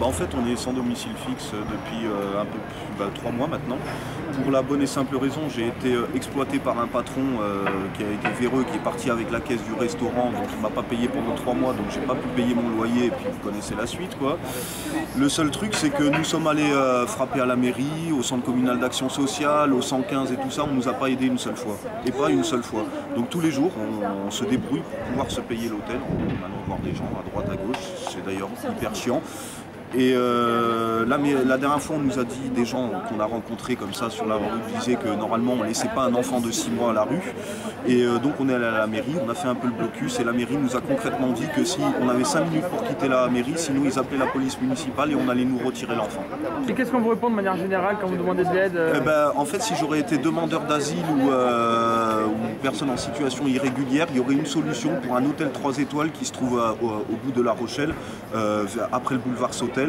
bah, En fait, on est sans domicile fixe depuis euh, un peu plus bah, trois mois maintenant. Pour la bonne et simple raison, j'ai été euh, exploité par un patron euh, qui a été véreux, qui est parti avec la caisse du restaurant, donc il ne m'a pas payé pendant trois mois, donc j'ai pas pu payer mon loyer, et puis vous connaissez la suite. quoi. Le seul truc, c'est que nous sommes allés frapper à la mairie, au centre communal d'action sociale, au 115 et tout ça, on ne nous a pas aidé une seule fois. Et pas une seule fois. Donc tous les jours, on, on se débrouille pour pouvoir se payer l'hôtel. Va maintenant voir des gens à droite, à gauche, c'est d'ailleurs hyper chiant. Et euh, la, la, dernière fois, on nous a dit, des gens qu'on a rencontrés comme ça sur la rue, disaient que normalement, on ne laissait pas un enfant de 6 mois à la rue. Et euh, donc, on est allé à la mairie, on a fait un peu le blocus, et la mairie nous a concrètement dit que si on avait 5 minutes pour quitter la mairie, sinon ils appelaient la police municipale et on allait nous retirer l'enfant. Et qu'est-ce qu'on vous répond de manière générale quand vous demandez de l'aide eh ben, En fait, si j'aurais été demandeur d'asile ou, euh, ou, personne en situation irrégulière, il y aurait une solution pour un hôtel 3 étoiles qui se trouve à, au, au, bout de La Rochelle, après le boulevard Sautel.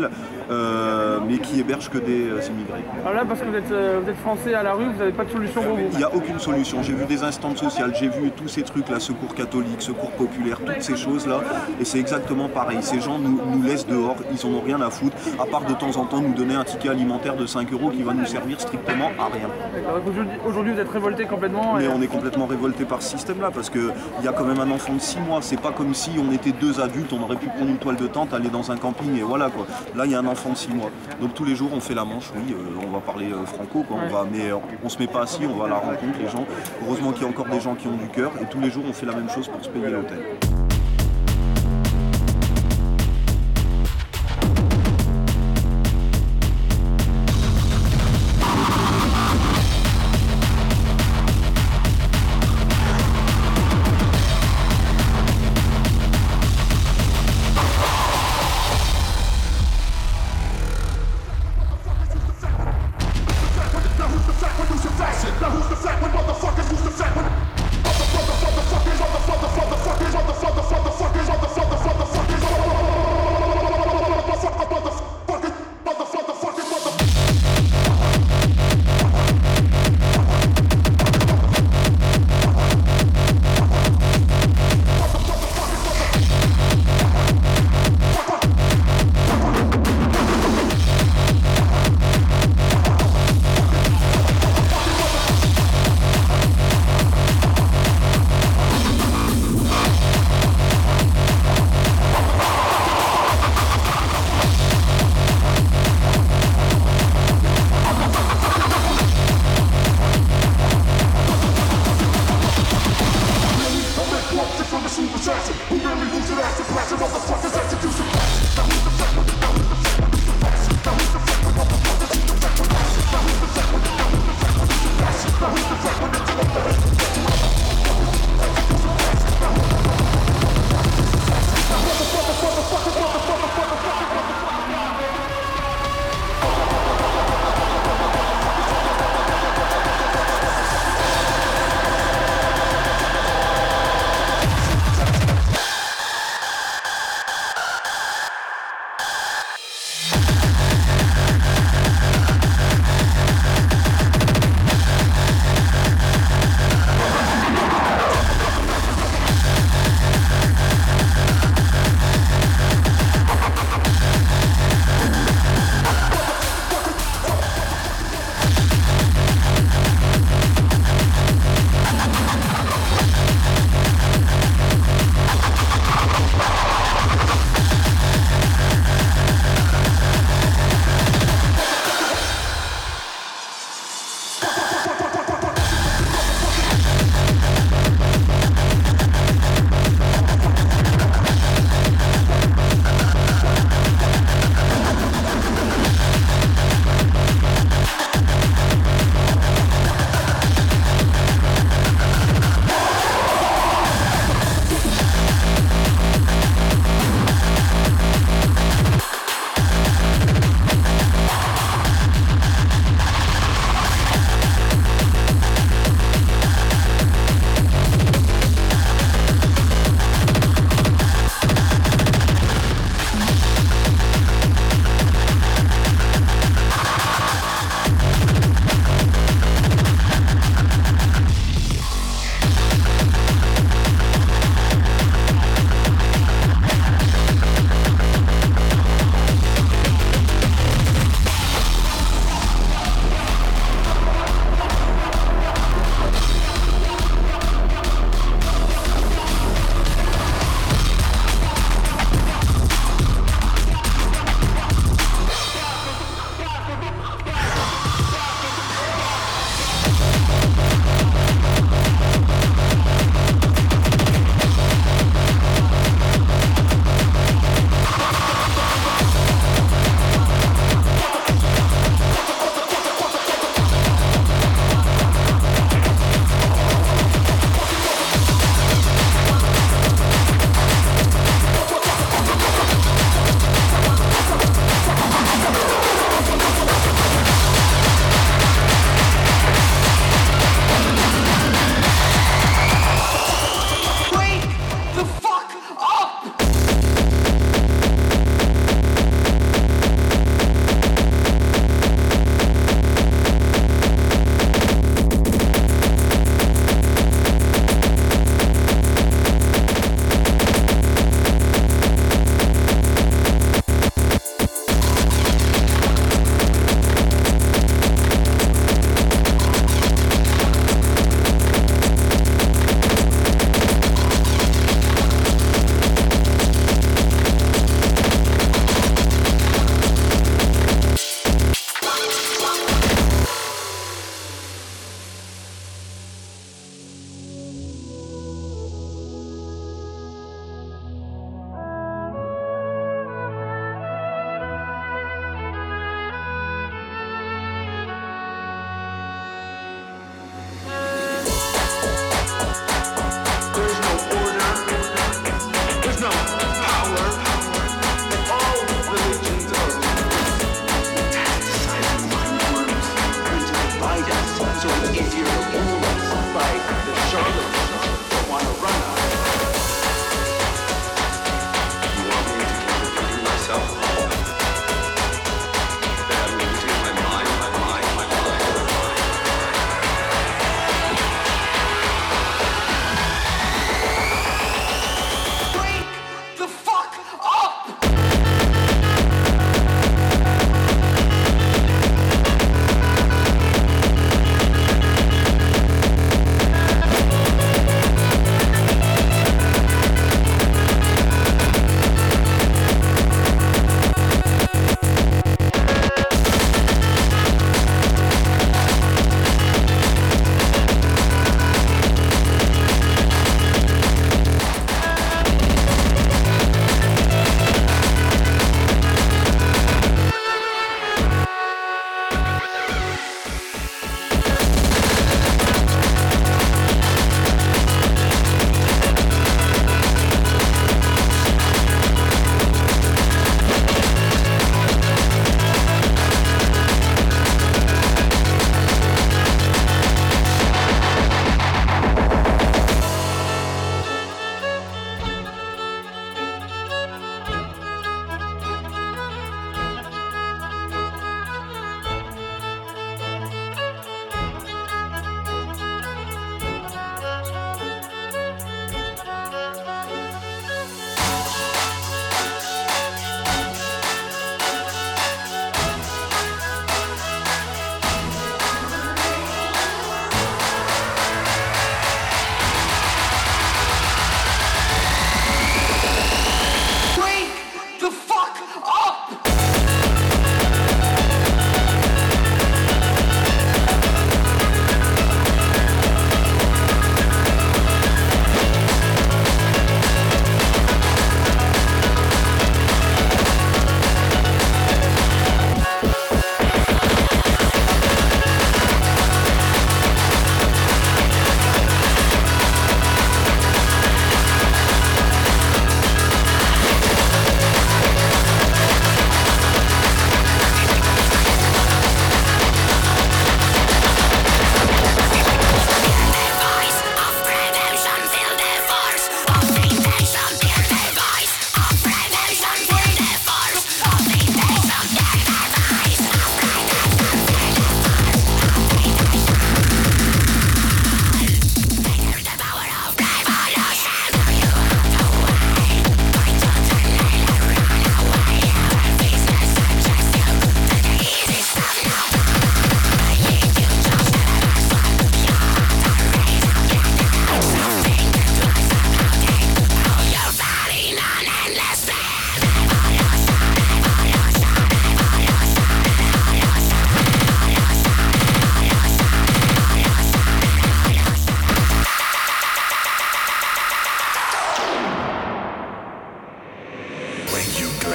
Euh, mais qui héberge que des euh, immigrés. Alors là, parce que vous êtes, euh, vous êtes, français à la rue, vous n'avez pas de solution pour vous Il n'y a aucune solution. J'ai vu des instances sociales, j'ai vu tous ces trucs là, secours catholique, secours populaire, toutes ces choses là, et c'est exactement pareil. Ces gens nous, nous, laissent dehors, ils en ont rien à foutre, à part de temps en temps nous donner un ticket alimentaire de 5 euros qui va nous servir strictement à rien. Aujourd'hui, vous êtes révolté complètement Mais on est complètement révolté par ce système là, parce qu'il y a quand même un enfant de 6 mois. C'est pas comme si on était deux adultes, on aurait pu prendre une toile de tente, aller dans un camping et voilà quoi. Là, il y a un enfant de 6 mois. Donc tous les jours, on fait la manche, oui, euh, on va parler euh, franco, quoi, on va, mais on se met pas assis, on va à la rencontre, les gens. Heureusement qu'il y a encore des gens qui ont du cœur, et tous les jours, on fait la même chose pour se payer l'hôtel.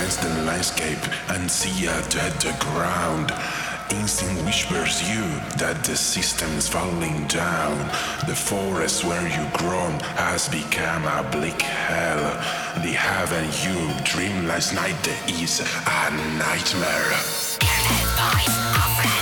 against the landscape and see a dead the ground. Instinct whispers you that the system's falling down. The forest where you grown has become a bleak hell. The heaven you dreamed last night is a nightmare. Can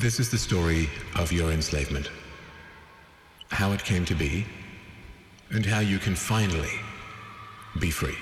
This is the story of your enslavement, how it came to be, and how you can finally be free.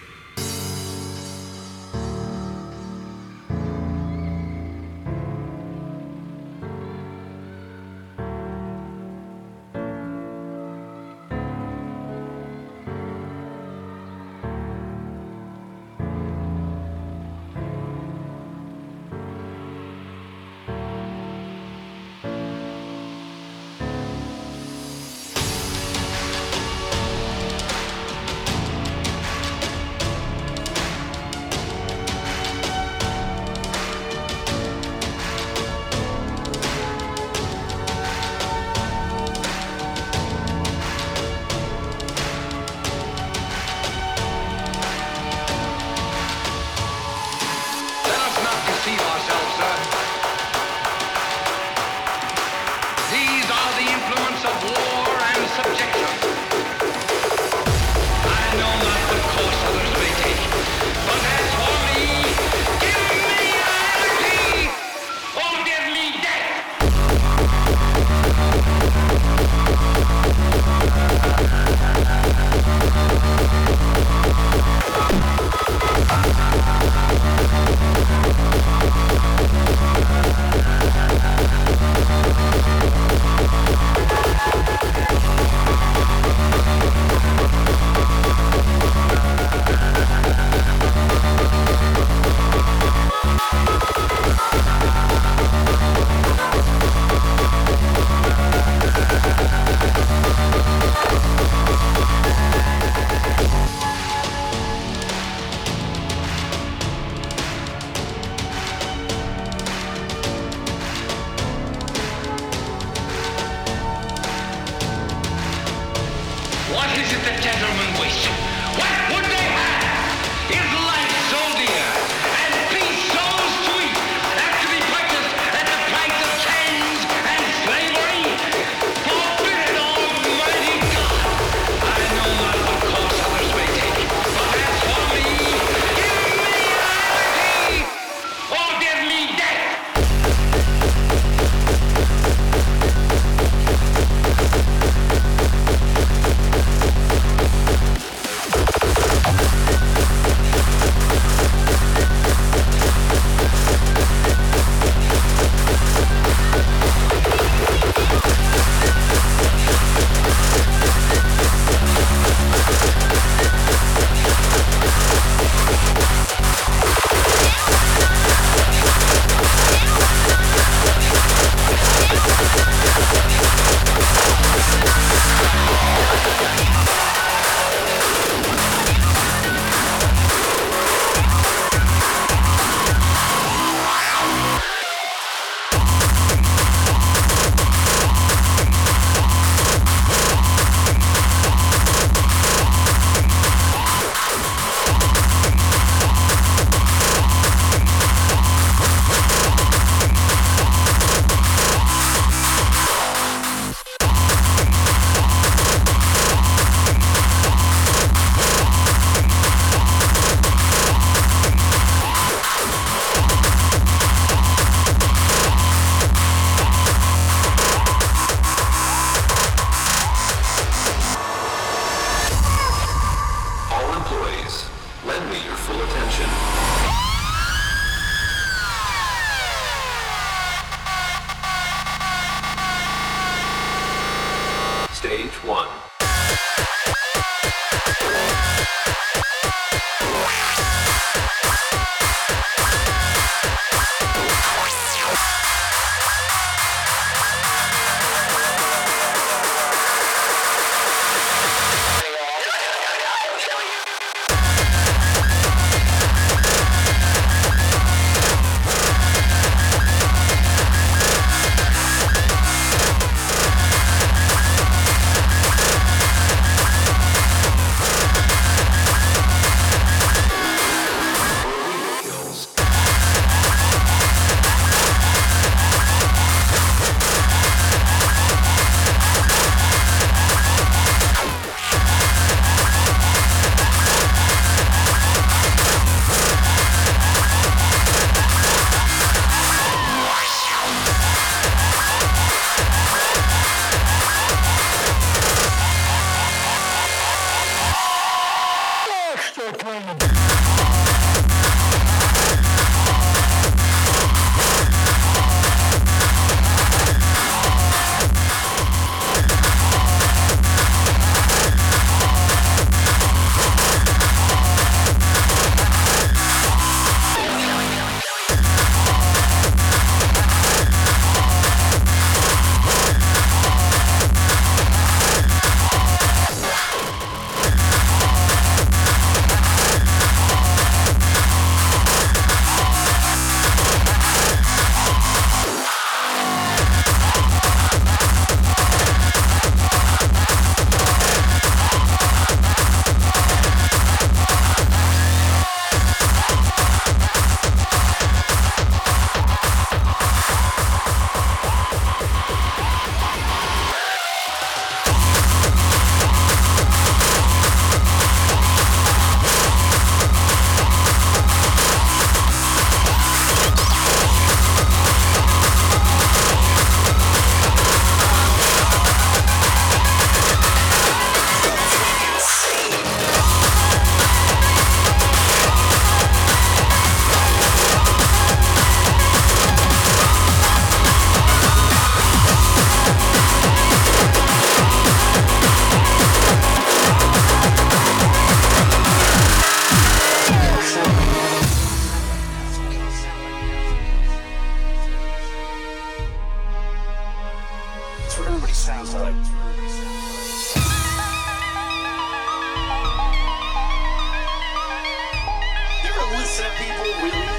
people really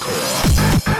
Hardcore.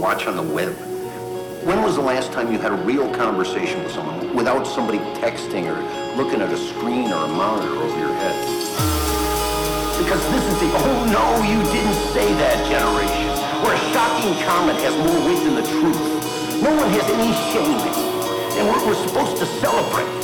Watch on the web. When was the last time you had a real conversation with someone without somebody texting or looking at a screen or a monitor over your head? Because this is the, oh no, you didn't say that generation, where a shocking comment has more weight than the truth. No one has any shame. And we're, we're supposed to celebrate.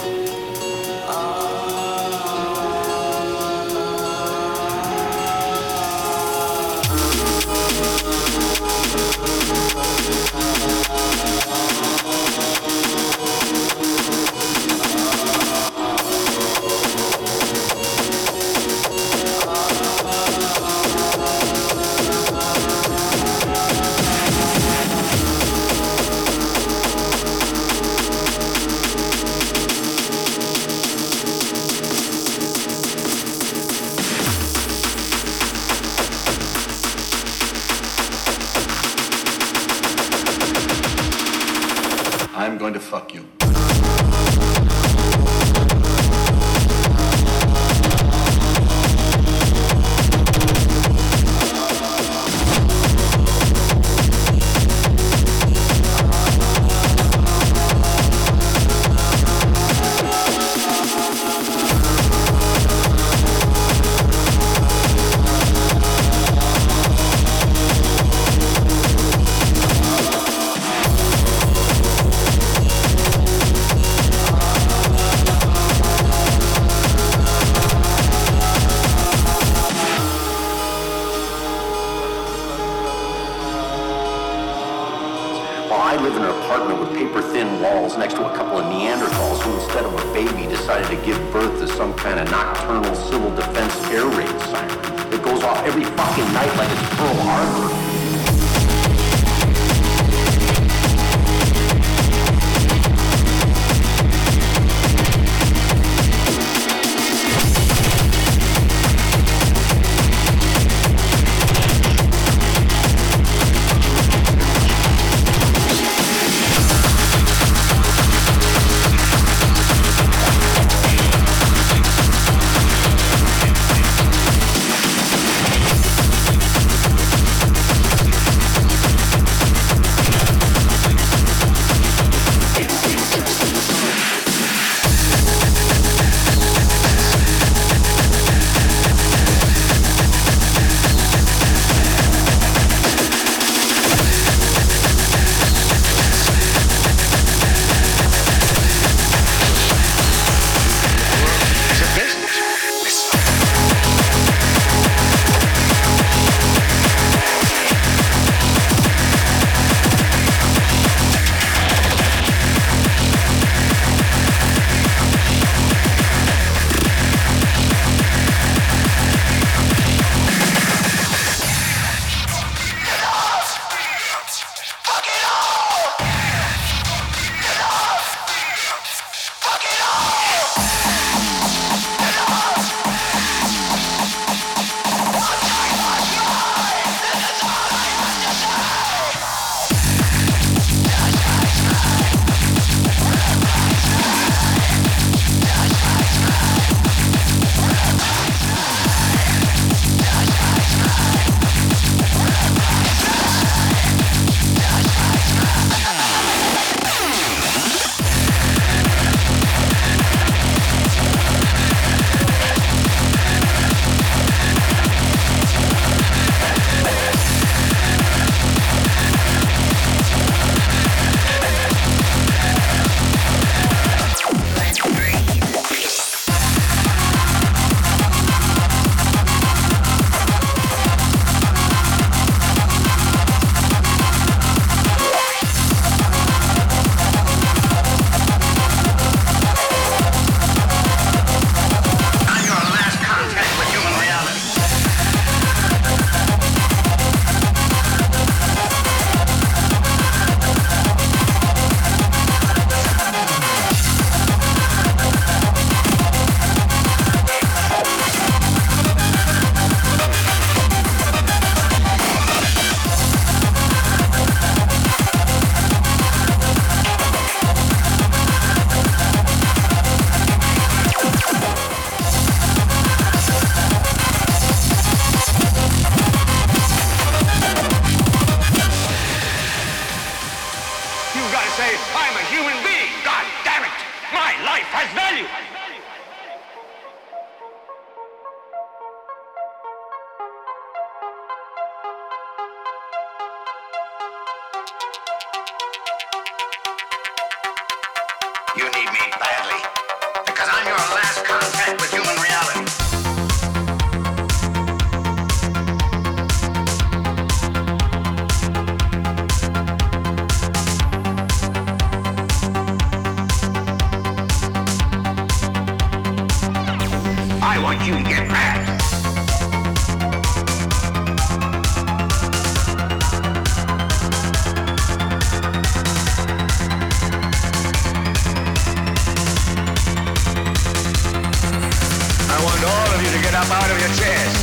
up out of your chairs.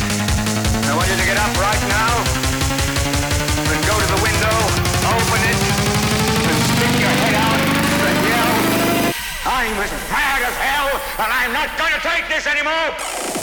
I want you to get up right now and go to the window, open it, and stick your head out and yell, I'm as mad as hell and I'm not gonna take this anymore!